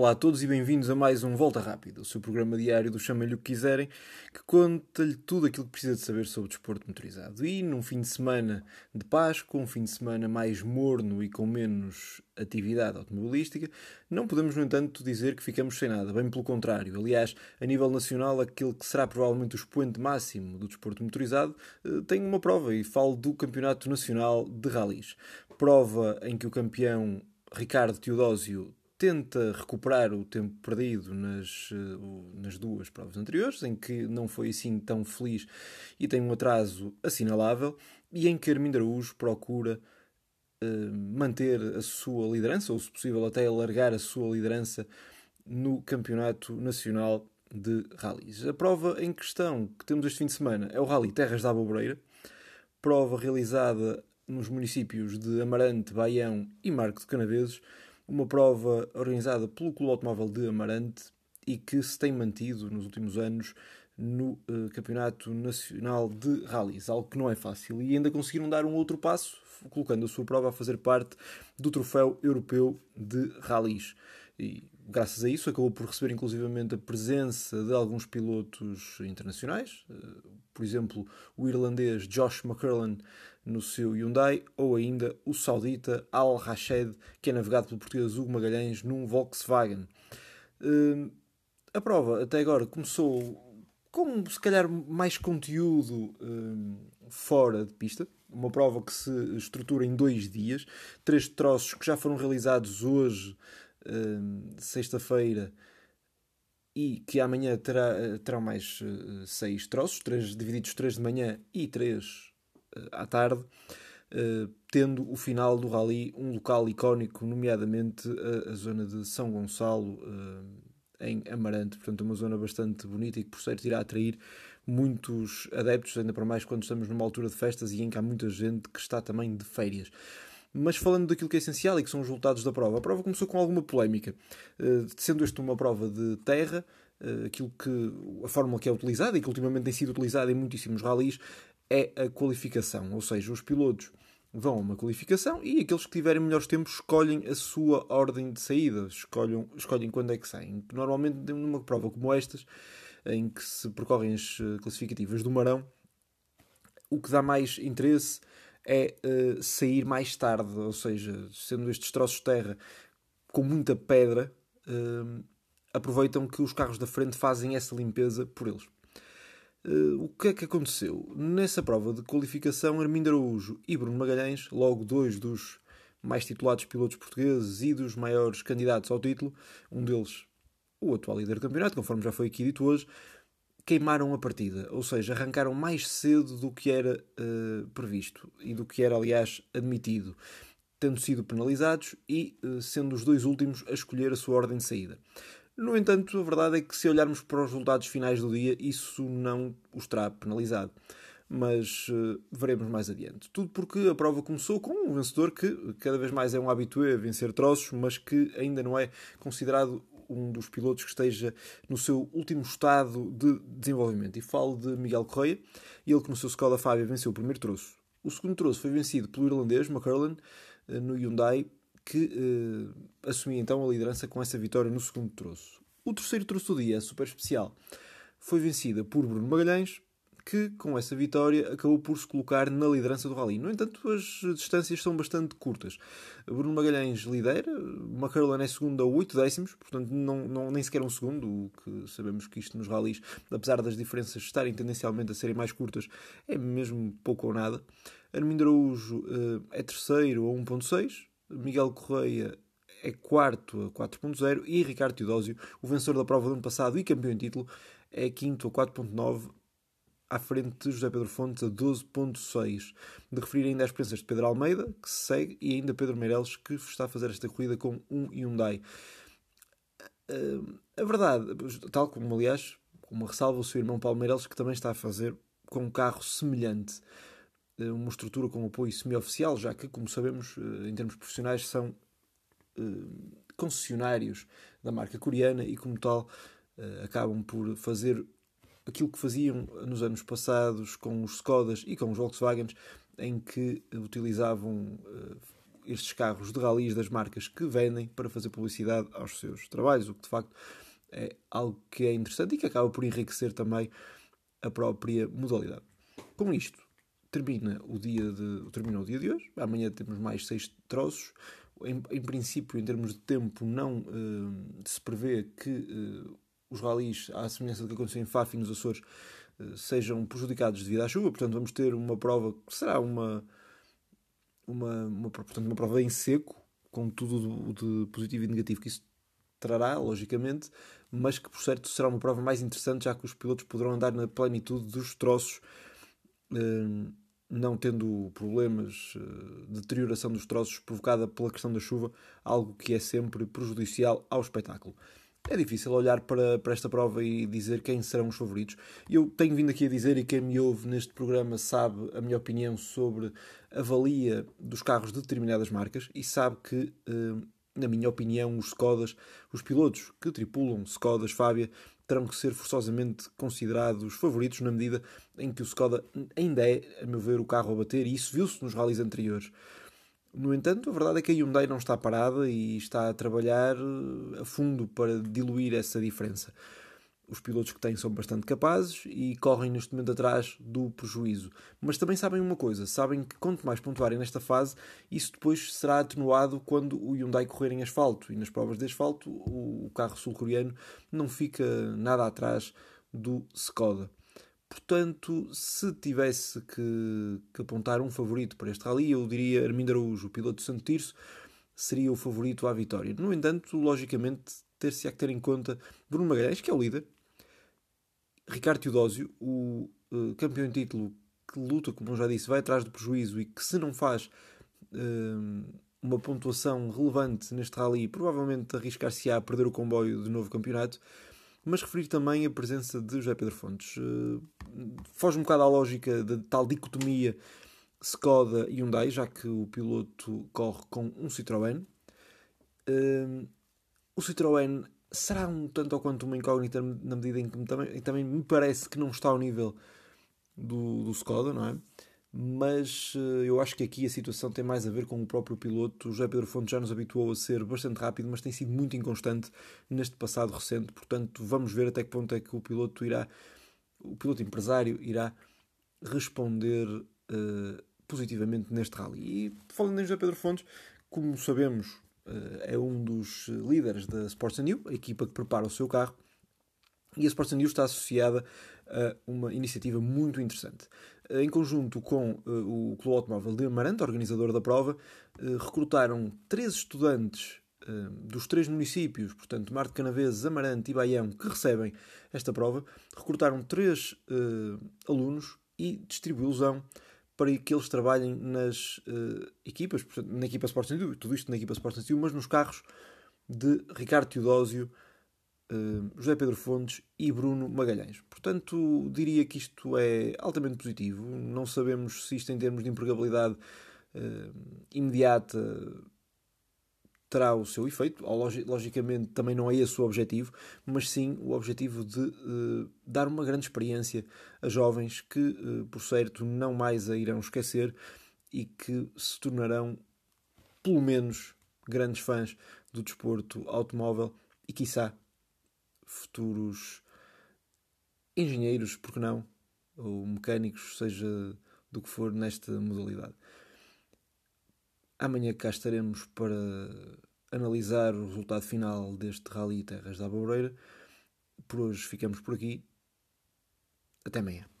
Olá a todos e bem-vindos a mais um Volta Rápido, o seu programa diário do Chamem-lhe o que quiserem, que conta-lhe tudo aquilo que precisa de saber sobre o desporto motorizado. E num fim de semana de Páscoa, um fim de semana mais morno e com menos atividade automobilística, não podemos, no entanto, dizer que ficamos sem nada, bem pelo contrário. Aliás, a nível nacional, aquele que será provavelmente o expoente máximo do desporto motorizado eh, tem uma prova, e falo do Campeonato Nacional de Rallys. Prova em que o campeão Ricardo Teodósio tenta recuperar o tempo perdido nas, eh, nas duas provas anteriores, em que não foi assim tão feliz e tem um atraso assinalável, e em que Armindo Araújo procura uh, manter a sua liderança, ou se possível até alargar a sua liderança no Campeonato Nacional de Rallys. A prova em questão que temos este fim de semana é o Rally Terras da Abobreira, prova realizada nos municípios de Amarante, Baião e Marco de Canaveses, uma prova organizada pelo Clube Automóvel de Amarante e que se tem mantido nos últimos anos no uh, Campeonato Nacional de Rallys, algo que não é fácil, e ainda conseguiram dar um outro passo, colocando a sua prova a fazer parte do Troféu Europeu de Rallys. E graças a isso acabou por receber inclusivamente a presença de alguns pilotos internacionais, uh, por exemplo, o irlandês Josh McCurlin no seu Hyundai, ou ainda o saudita Al Rashed, que é navegado pelo português Hugo Magalhães num Volkswagen. Uh, a prova até agora começou com se calhar mais conteúdo uh, fora de pista. Uma prova que se estrutura em dois dias, três troços que já foram realizados hoje, uh, sexta-feira, e que amanhã terá, terão mais uh, seis troços, três divididos três de manhã e três uh, à tarde, tendo o final do rally um local icónico, nomeadamente a, a zona de São Gonçalo, em Amarante, portanto uma zona bastante bonita e que por certo irá atrair muitos adeptos, ainda para mais quando estamos numa altura de festas e em que há muita gente que está também de férias. Mas falando daquilo que é essencial e que são os resultados da prova, a prova começou com alguma polémica, sendo esta uma prova de terra, aquilo que a fórmula que é utilizada e que ultimamente tem sido utilizada em muitíssimos ralis é a qualificação, ou seja, os pilotos vão a uma qualificação e aqueles que tiverem melhores tempos escolhem a sua ordem de saída, escolhem, escolhem quando é que saem. Normalmente, numa prova como estas, em que se percorrem as eh, classificativas do Marão, o que dá mais interesse é uh, sair mais tarde, ou seja, sendo estes troços de terra com muita pedra, uh, aproveitam que os carros da frente fazem essa limpeza por eles. Uh, o que é que aconteceu? Nessa prova de qualificação, Armindo Araújo e Bruno Magalhães, logo dois dos mais titulados pilotos portugueses e dos maiores candidatos ao título, um deles o atual líder do campeonato, conforme já foi aqui dito hoje, queimaram a partida, ou seja, arrancaram mais cedo do que era uh, previsto e do que era, aliás, admitido, tendo sido penalizados e uh, sendo os dois últimos a escolher a sua ordem de saída. No entanto, a verdade é que se olharmos para os resultados finais do dia, isso não os terá penalizado. Mas uh, veremos mais adiante. Tudo porque a prova começou com um vencedor que cada vez mais é um habitué a vencer troços, mas que ainda não é considerado um dos pilotos que esteja no seu último estado de desenvolvimento. E falo de Miguel Correia, ele que no seu Skoda Fábia venceu o primeiro troço. O segundo troço foi vencido pelo irlandês McCurlin eh, no Hyundai que uh, assumia então a liderança com essa vitória no segundo troço. O terceiro troço do dia, super especial, foi vencida por Bruno Magalhães, que com essa vitória acabou por se colocar na liderança do Rally. No entanto, as distâncias são bastante curtas. Bruno Magalhães lidera, McCurlin é segundo a 8 décimos, portanto não, não, nem sequer um segundo, o que sabemos que isto nos rallies, apesar das diferenças estarem tendencialmente a serem mais curtas, é mesmo pouco ou nada. Armindo Araújo uh, é terceiro a 1.6, Miguel Correia é quarto a 4.0 e Ricardo Teodósio, o vencedor da prova do ano passado e campeão em título, é quinto a 4.9 à frente de José Pedro Fontes a 12.6. De referir ainda as experiências de Pedro Almeida, que se segue, e ainda Pedro Meireles, que está a fazer esta corrida com um Hyundai. A verdade, tal como aliás, uma ressalva o seu irmão Paulo Meireles, que também está a fazer com um carro semelhante uma estrutura com apoio semi-oficial, já que, como sabemos, eh, em termos profissionais, são concessionários da marca coreana e, como tal, acabam por fazer aquilo que faziam nos anos passados com os Skodas e com os Volkswagens, em que utilizavam estes carros de ralis das marcas que vendem para fazer publicidade aos seus trabalhos, o que de facto é algo que é interessante e que acaba por enriquecer também a própria modalidade. Com isto, termina o dia de, termina o dia de hoje. Amanhã temos mais seis troços. Em, em princípio, em termos de tempo, não uh, se prevê que uh, os ralis, à semelhança do que aconteceu em Faf e nos Açores, uh, sejam prejudicados devido à chuva. Portanto, vamos ter uma prova que será uma, uma, uma, portanto, uma prova em seco, com tudo de positivo e negativo que isso trará, logicamente, mas que por certo será uma prova mais interessante, já que os pilotos poderão andar na plenitude dos troços, eh, não tendo problemas eh, de deterioração dos troços provocada pela questão da chuva, algo que é sempre prejudicial ao espetáculo. É difícil olhar para, para esta prova e dizer quem serão os favoritos. Eu tenho vindo aqui a dizer, e quem me ouve neste programa sabe a minha opinião sobre a valia dos carros de determinadas marcas e sabe que eh, na minha opinião, os Skodas, os pilotos que tripulam Skodas Fábia, terão que ser forçosamente considerados favoritos na medida em que o Skoda ainda é, a meu ver, o carro a bater, e isso viu-se nos rallies anteriores. No entanto, a verdade é que a Hyundai não está parada e está a trabalhar a fundo para diluir essa diferença os pilotos que têm são bastante capazes e correm neste momento atrás do prejuízo. Mas também sabem uma coisa: sabem que quanto mais pontuarem nesta fase, isso depois será atenuado quando o Hyundai correr em asfalto. E nas provas de asfalto, o carro sul-coreano não fica nada atrás do Skoda. Portanto, se tivesse que, que, apontar um favorito para este rally, eu diria Armindo Araújo, o piloto de Santo Tirso, seria o favorito à vitória. No entanto, logicamente, ter-se-á que ter em conta Bruno Magalhães, que é o líder, Ricardo Teodósio, o uh, campeão em título que luta, como eu já disse, vai atrás do prejuízo e que se não faz uh, uma pontuação relevante neste rally, provavelmente arriscar-se a perder o comboio do novo campeonato. Mas referir também a presença de José Pedro Fontes. Uh, foge um bocado à lógica da tal dicotomia Skoda e Hyundai, já que o piloto corre com um Citroën. Uh, o Citroën será um tanto ou quanto uma incógnita na medida em que também, também me parece que não está ao nível do, do Skoda, não é? Mas uh, eu acho que aqui a situação tem mais a ver com o próprio piloto. O José Pedro Fonte já nos habituou a ser bastante rápido, mas tem sido muito inconstante neste passado recente. Portanto, vamos ver até que ponto é que o piloto irá, o piloto empresário irá responder uh, positivamente neste rally. E falando em José Pedro Fontes, como sabemos, é um dos líderes da Sports New, a equipa que prepara o seu carro, e a Sports New está associada uma iniciativa muito interessante. Em conjunto com o Clube Automóvel de Amarante, organizador da prova, recrutaram três estudantes dos três municípios, portanto, Marte Canaveses, Amarante e Baião, que recebem esta prova, recrutaram três alunos e distribuí-los para que eles trabalhem nas equipas, portanto, na equipa Sport Studio, tudo isto na equipa Sport Studio, mas nos carros de Ricardo Teodósio, José Pedro Fontes e Bruno Magalhães. Portanto, diria que isto é altamente positivo. Não sabemos se isto, em termos de empregabilidade uh, imediata, terá o seu efeito. Logicamente, também não é esse o objetivo, mas sim o objetivo de uh, dar uma grande experiência a jovens que, uh, por certo, não mais a irão esquecer e que se tornarão, pelo menos, grandes fãs do desporto automóvel e, quiçá, futuros engenheiros, porque não, ou mecânicos, seja do que for nesta modalidade. Amanhã cá estaremos para analisar o resultado final deste Rally Terras da Aboureira. Por hoje ficamos por aqui. Até amanhã.